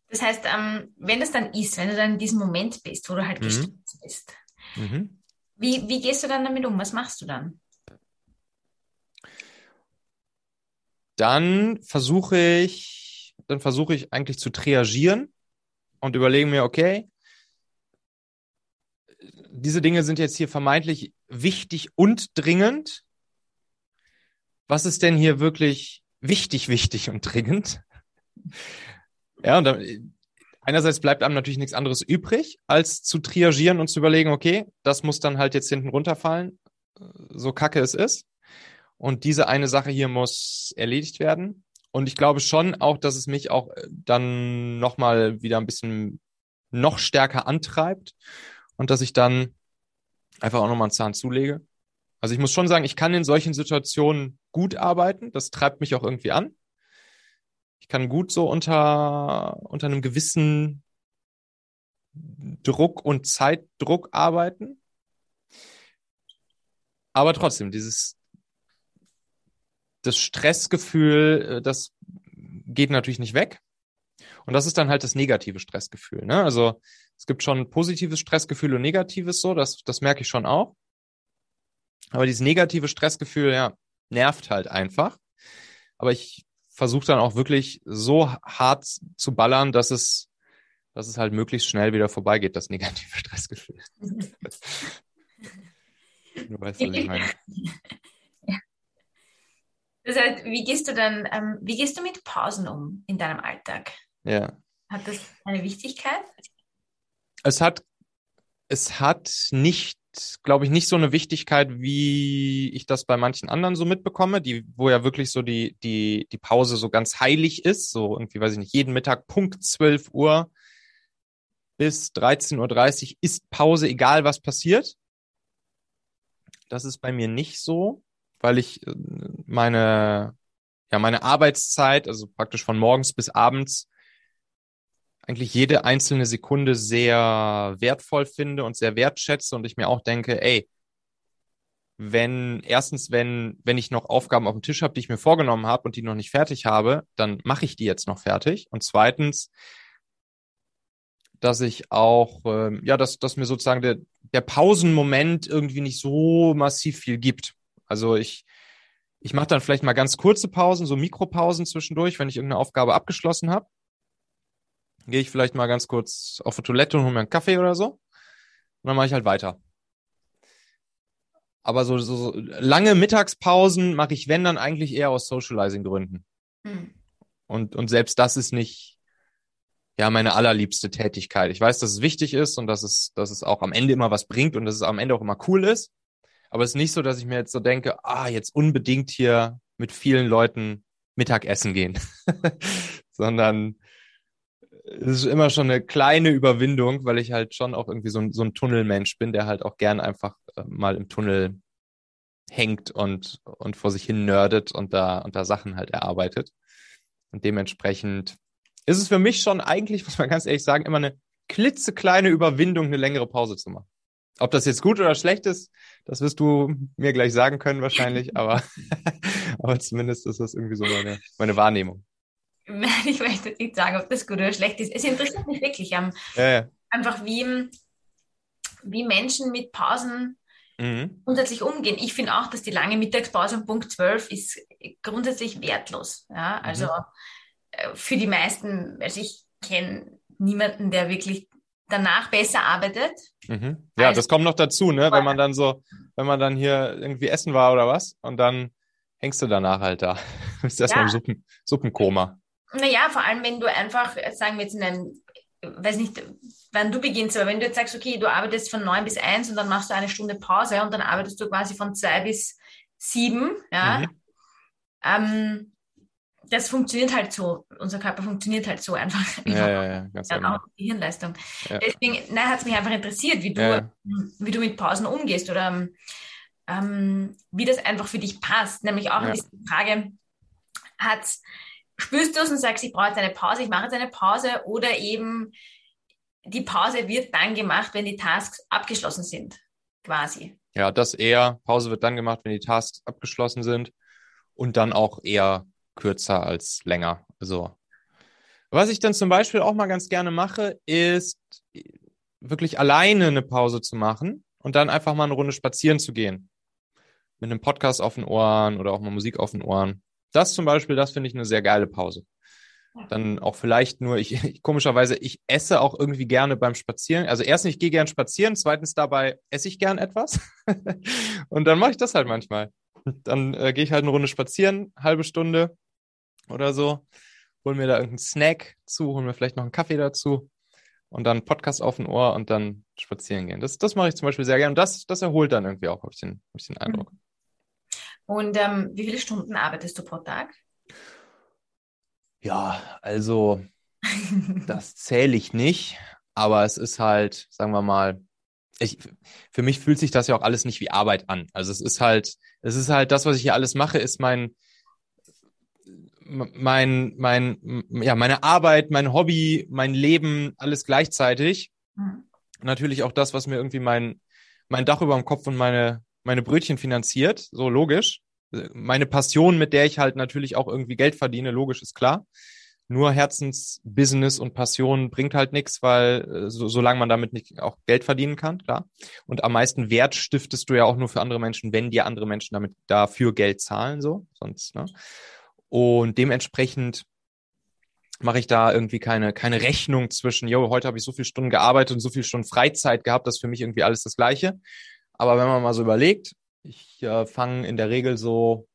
Das heißt, ähm, wenn das dann ist, wenn du dann in diesem Moment bist, wo du halt mhm. gestresst bist, mhm. wie, wie gehst du dann damit um? Was machst du dann? Dann versuche ich, dann versuche ich eigentlich zu triagieren und überlege mir, okay, diese Dinge sind jetzt hier vermeintlich wichtig und dringend. Was ist denn hier wirklich wichtig, wichtig und dringend? Ja, und dann, einerseits bleibt einem natürlich nichts anderes übrig, als zu triagieren und zu überlegen, okay, das muss dann halt jetzt hinten runterfallen, so kacke es ist. Und diese eine Sache hier muss erledigt werden. Und ich glaube schon auch, dass es mich auch äh, dann nochmal wieder ein bisschen noch stärker antreibt und dass ich dann einfach auch nochmal einen Zahn zulege. Also ich muss schon sagen, ich kann in solchen Situationen gut arbeiten. Das treibt mich auch irgendwie an. Ich kann gut so unter, unter einem gewissen Druck und Zeitdruck arbeiten. Aber trotzdem, dieses, das Stressgefühl, äh, das geht natürlich nicht weg. Und das ist dann halt das negative Stressgefühl. Ne? Also es gibt schon positives Stressgefühl und negatives so, das, das merke ich schon auch. Aber dieses negative Stressgefühl, ja, nervt halt einfach. Aber ich versuche dann auch wirklich so hart zu ballern, dass es, dass es halt möglichst schnell wieder vorbeigeht, das negative Stressgefühl. du weißt, was ich meine. Das heißt, wie gehst du dann, ähm, wie gehst du mit Pausen um in deinem Alltag? Ja. Hat das eine Wichtigkeit? Es hat, es hat nicht glaube ich, nicht so eine Wichtigkeit, wie ich das bei manchen anderen so mitbekomme, die, wo ja wirklich so die, die, die Pause so ganz heilig ist, so irgendwie, weiß ich nicht, jeden Mittag Punkt 12 Uhr bis 13.30 Uhr ist Pause, egal was passiert. Das ist bei mir nicht so, weil ich äh, meine, ja, meine Arbeitszeit, also praktisch von morgens bis abends, eigentlich jede einzelne Sekunde sehr wertvoll finde und sehr wertschätze und ich mir auch denke, ey, wenn erstens, wenn wenn ich noch Aufgaben auf dem Tisch habe, die ich mir vorgenommen habe und die noch nicht fertig habe, dann mache ich die jetzt noch fertig. Und zweitens, dass ich auch äh, ja, dass dass mir sozusagen der der Pausenmoment irgendwie nicht so massiv viel gibt. Also ich ich mache dann vielleicht mal ganz kurze Pausen, so Mikropausen zwischendurch, wenn ich irgendeine Aufgabe abgeschlossen habe. Gehe ich vielleicht mal ganz kurz auf die Toilette und hole mir einen Kaffee oder so. Und dann mache ich halt weiter. Aber so, so, so lange Mittagspausen mache ich, wenn, dann eigentlich eher aus Socializing-Gründen. Hm. Und, und selbst das ist nicht ja meine allerliebste Tätigkeit. Ich weiß, dass es wichtig ist und dass es, dass es auch am Ende immer was bringt und dass es am Ende auch immer cool ist. Aber es ist nicht so, dass ich mir jetzt so denke, ah, jetzt unbedingt hier mit vielen Leuten Mittagessen gehen. Sondern es ist immer schon eine kleine Überwindung, weil ich halt schon auch irgendwie so ein, so ein Tunnelmensch bin, der halt auch gern einfach äh, mal im Tunnel hängt und, und vor sich hin nerdet und da, und da Sachen halt erarbeitet. Und dementsprechend ist es für mich schon eigentlich, muss man ganz ehrlich sagen, immer eine klitzekleine Überwindung, eine längere Pause zu machen. Ob das jetzt gut oder schlecht ist, das wirst du mir gleich sagen können wahrscheinlich, aber, aber zumindest ist das irgendwie so meine, meine Wahrnehmung. ich möchte nicht sagen, ob das gut oder schlecht ist. Es interessiert mich wirklich um, ja, ja. einfach, wie, wie Menschen mit Pausen mhm. grundsätzlich umgehen. Ich finde auch, dass die lange Mittagspause um Punkt 12 ist grundsätzlich wertlos. Ja? Also mhm. Äh, für die meisten, also ich kenne niemanden, der wirklich danach besser arbeitet. Mhm. Ja, das kommt noch dazu, ne? Wenn man dann so, wenn man dann hier irgendwie essen war oder was und dann hängst du danach halt da. Bist erstmal ja. im Suppen, Suppenkoma. Naja, vor allem, wenn du einfach, sagen wir jetzt in einem, weiß nicht, wann du beginnst, aber wenn du jetzt sagst, okay, du arbeitest von neun bis eins und dann machst du eine Stunde Pause und dann arbeitest du quasi von zwei bis sieben, ja, mhm. ähm, das funktioniert halt so. Unser Körper funktioniert halt so einfach. Ja, ja, ja, ganz genau. auch die Hirnleistung. Ja. Deswegen, nein, hat es mich einfach interessiert, wie du, ja. wie du mit Pausen umgehst oder ähm, wie das einfach für dich passt. Nämlich auch ja. diese Frage, hat spürst du es und sagst, ich brauche jetzt eine Pause, ich mache jetzt eine Pause oder eben die Pause wird dann gemacht, wenn die Tasks abgeschlossen sind, quasi. Ja, das eher. Pause wird dann gemacht, wenn die Tasks abgeschlossen sind und dann auch eher kürzer als länger. Also, was ich dann zum Beispiel auch mal ganz gerne mache, ist wirklich alleine eine Pause zu machen und dann einfach mal eine Runde spazieren zu gehen. Mit einem Podcast auf den Ohren oder auch mal Musik auf den Ohren. Das zum Beispiel, das finde ich eine sehr geile Pause. Dann auch vielleicht nur, ich, ich komischerweise, ich esse auch irgendwie gerne beim Spazieren. Also erstens, ich gehe gern spazieren, zweitens dabei esse ich gern etwas. und dann mache ich das halt manchmal. Dann äh, gehe ich halt eine Runde spazieren, halbe Stunde oder so, hol mir da irgendeinen Snack zu, hol mir vielleicht noch einen Kaffee dazu und dann Podcast auf dem Ohr und dann spazieren gehen. Das, das mache ich zum Beispiel sehr gerne und das, das erholt dann irgendwie auch, habe ich den, hab ich den Eindruck. Mhm. Und ähm, wie viele Stunden arbeitest du pro Tag? Ja, also das zähle ich nicht, aber es ist halt, sagen wir mal, ich, für mich fühlt sich das ja auch alles nicht wie Arbeit an. Also es ist halt, es ist halt das, was ich hier alles mache, ist mein, mein, mein, ja, meine Arbeit, mein Hobby, mein Leben, alles gleichzeitig. Mhm. Natürlich auch das, was mir irgendwie mein, mein Dach über dem Kopf und meine, meine Brötchen finanziert, so logisch. Meine Passion, mit der ich halt natürlich auch irgendwie Geld verdiene, logisch ist klar. Nur Herzensbusiness und Passion bringt halt nichts, weil äh, so, solange man damit nicht auch Geld verdienen kann, klar. Und am meisten Wert stiftest du ja auch nur für andere Menschen, wenn dir andere Menschen damit dafür Geld zahlen, so. Sonst, ne? Und dementsprechend mache ich da irgendwie keine, keine Rechnung zwischen, yo, heute habe ich so viele Stunden gearbeitet und so viele Stunden Freizeit gehabt, das ist für mich irgendwie alles das Gleiche. Aber wenn man mal so überlegt, ich äh, fange in der Regel so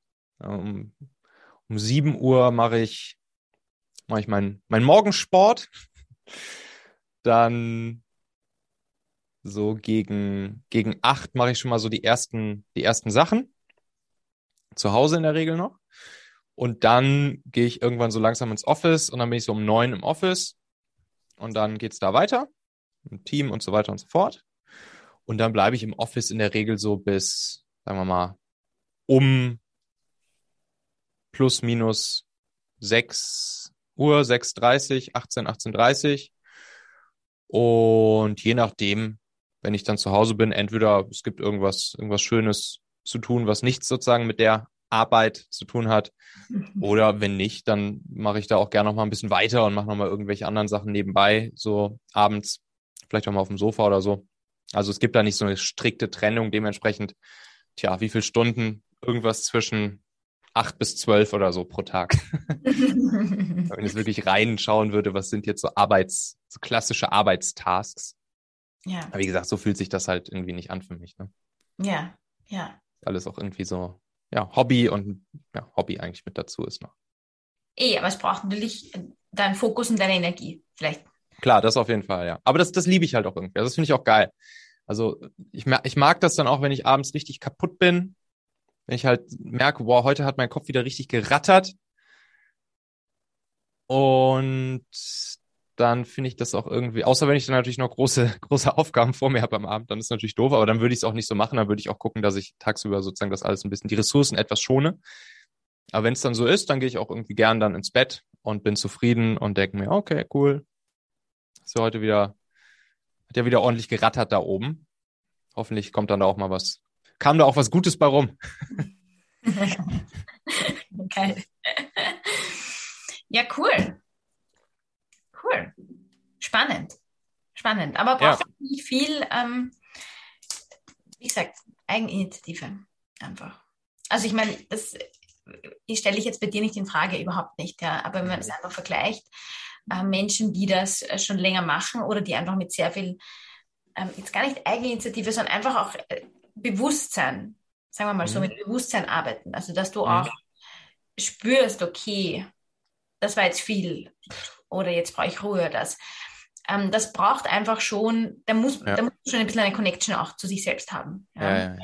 ähm, um 7 Uhr mache ich, mache ich meinen mein Morgensport. Dann so gegen, gegen acht mache ich schon mal so die ersten, die ersten Sachen. Zu Hause in der Regel noch. Und dann gehe ich irgendwann so langsam ins Office und dann bin ich so um neun im Office. Und dann geht's da weiter. Im Team und so weiter und so fort. Und dann bleibe ich im Office in der Regel so bis sagen wir mal, um plus minus 6 Uhr, 6.30 18, 18.30 und je nachdem, wenn ich dann zu Hause bin, entweder es gibt irgendwas, irgendwas Schönes zu tun, was nichts sozusagen mit der Arbeit zu tun hat. Oder wenn nicht, dann mache ich da auch gerne noch mal ein bisschen weiter und mache noch mal irgendwelche anderen Sachen nebenbei, so abends, vielleicht auch mal auf dem Sofa oder so. Also es gibt da nicht so eine strikte Trennung. Dementsprechend, tja, wie viele Stunden? Irgendwas zwischen acht bis zwölf oder so pro Tag. Wenn ich jetzt wirklich reinschauen würde, was sind jetzt so Arbeits, so klassische Arbeitstasks. Ja. Aber wie gesagt, so fühlt sich das halt irgendwie nicht an für mich. Ne? Ja, ja. Alles auch irgendwie so, ja, Hobby und ja, Hobby eigentlich mit dazu ist noch. Eh, aber es braucht natürlich deinen Fokus und deine Energie, vielleicht. Klar, das auf jeden Fall, ja. Aber das, das liebe ich halt auch irgendwie. Also das finde ich auch geil. Also ich, ich mag das dann auch, wenn ich abends richtig kaputt bin, wenn ich halt merke, wow, heute hat mein Kopf wieder richtig gerattert. Und dann finde ich das auch irgendwie, außer wenn ich dann natürlich noch große, große Aufgaben vor mir habe am Abend, dann ist natürlich doof, aber dann würde ich es auch nicht so machen, dann würde ich auch gucken, dass ich tagsüber sozusagen das alles ein bisschen, die Ressourcen etwas schone. Aber wenn es dann so ist, dann gehe ich auch irgendwie gern dann ins Bett und bin zufrieden und denke mir, okay, cool. Ist ja heute wieder, hat ja wieder ordentlich gerattert da oben. Hoffentlich kommt dann da auch mal was, kam da auch was Gutes bei rum. Geil. Ja, cool. Cool. Spannend. Spannend. Aber braucht ja. nicht viel, ähm, wie gesagt, Eigeninitiative einfach. Also ich meine, das stelle ich jetzt bei dir nicht in Frage, überhaupt nicht, ja. Aber wenn man es mhm. einfach vergleicht, äh, Menschen, die das äh, schon länger machen oder die einfach mit sehr viel, ähm, jetzt gar nicht Eigeninitiative, sondern einfach auch äh, Bewusstsein, sagen wir mal mhm. so, mit Bewusstsein arbeiten. Also dass du mhm. auch spürst, okay, das war jetzt viel oder jetzt brauche ich Ruhe, das. Ähm, das braucht einfach schon, da muss, ja. da muss schon ein bisschen eine Connection auch zu sich selbst haben. Ja? Ja,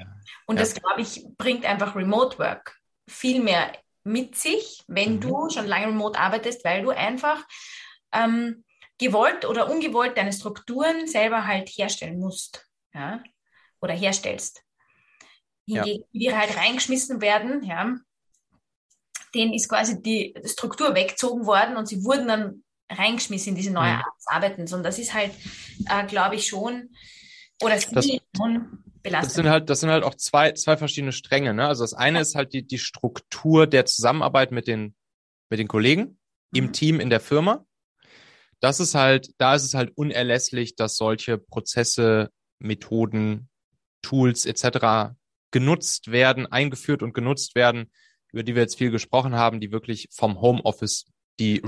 Und das, glaube ich, bringt einfach Remote Work viel mehr mit sich, wenn mhm. du schon lange remote arbeitest, weil du einfach ähm, gewollt oder ungewollt deine Strukturen selber halt herstellen musst. Ja? Oder herstellst. Hingegen, die dir halt reingeschmissen werden, ja, denen ist quasi die Struktur weggezogen worden und sie wurden dann reingeschmissen in diese neue mhm. Art des Arbeitens. Und das ist halt, äh, glaube ich, schon, oder es das, schon belastend. Das sind halt, das sind halt auch zwei, zwei verschiedene Stränge. Ne? Also das eine ist halt die, die Struktur der Zusammenarbeit mit den, mit den Kollegen mhm. im Team, in der Firma. Das ist halt, da ist es halt unerlässlich, dass solche Prozesse, Methoden, Tools etc. genutzt werden, eingeführt und genutzt werden, über die wir jetzt viel gesprochen haben, die wirklich vom Homeoffice die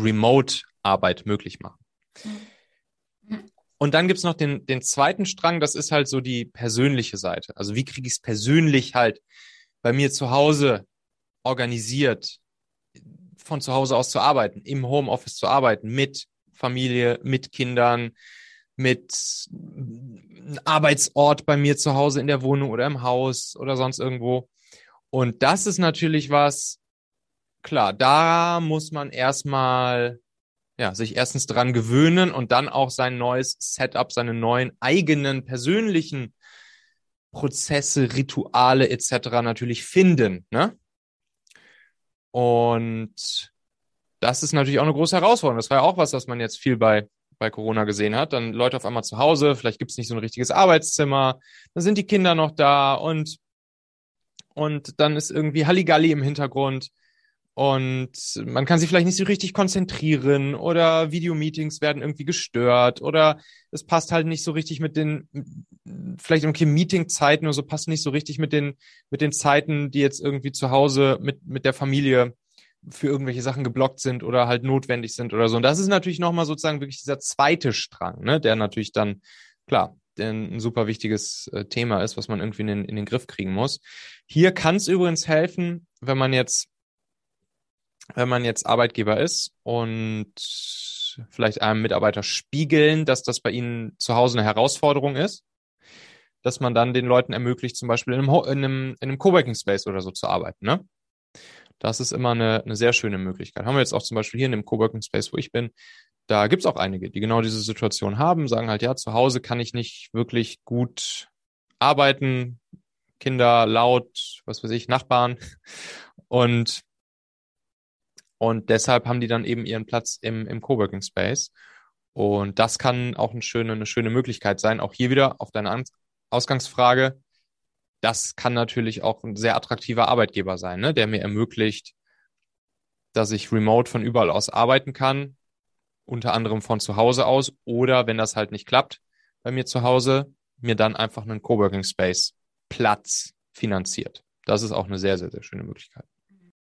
Remote-Arbeit möglich machen. Mhm. Und dann gibt's noch den, den zweiten Strang, das ist halt so die persönliche Seite. Also wie kriege ich es persönlich halt bei mir zu Hause organisiert, von zu Hause aus zu arbeiten, im Homeoffice zu arbeiten, mit Familie, mit Kindern, mit Arbeitsort bei mir zu Hause in der Wohnung oder im Haus oder sonst irgendwo. Und das ist natürlich was, klar, da muss man erstmal ja, sich erstens dran gewöhnen und dann auch sein neues Setup, seine neuen eigenen persönlichen Prozesse, Rituale etc. natürlich finden. Ne? Und das ist natürlich auch eine große Herausforderung. Das war ja auch was, was man jetzt viel bei, bei Corona gesehen hat. Dann Leute auf einmal zu Hause, vielleicht gibt es nicht so ein richtiges Arbeitszimmer, dann sind die Kinder noch da und, und dann ist irgendwie Halligalli im Hintergrund. Und man kann sich vielleicht nicht so richtig konzentrieren oder Videomeetings werden irgendwie gestört oder es passt halt nicht so richtig mit den, vielleicht irgendwie Meetingzeiten oder so passt nicht so richtig mit den, mit den Zeiten, die jetzt irgendwie zu Hause mit, mit der Familie für irgendwelche Sachen geblockt sind oder halt notwendig sind oder so. Und das ist natürlich nochmal sozusagen wirklich dieser zweite Strang, ne, der natürlich dann, klar, ein super wichtiges äh, Thema ist, was man irgendwie in den, in den Griff kriegen muss. Hier kann es übrigens helfen, wenn man jetzt wenn man jetzt Arbeitgeber ist und vielleicht einem Mitarbeiter spiegeln, dass das bei ihnen zu Hause eine Herausforderung ist, dass man dann den Leuten ermöglicht, zum Beispiel in einem, in einem, in einem Coworking Space oder so zu arbeiten. Ne? Das ist immer eine, eine sehr schöne Möglichkeit. Haben wir jetzt auch zum Beispiel hier in dem Coworking Space, wo ich bin, da gibt's auch einige, die genau diese Situation haben, sagen halt, ja, zu Hause kann ich nicht wirklich gut arbeiten, Kinder laut, was weiß ich, Nachbarn. Und, und deshalb haben die dann eben ihren Platz im, im Coworking Space. Und das kann auch eine schöne, eine schöne Möglichkeit sein. Auch hier wieder auf deine Ausgangsfrage. Das kann natürlich auch ein sehr attraktiver Arbeitgeber sein, ne? der mir ermöglicht, dass ich remote von überall aus arbeiten kann, unter anderem von zu Hause aus oder wenn das halt nicht klappt bei mir zu Hause, mir dann einfach einen Coworking Space Platz finanziert. Das ist auch eine sehr, sehr, sehr schöne Möglichkeit.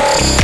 Thank you.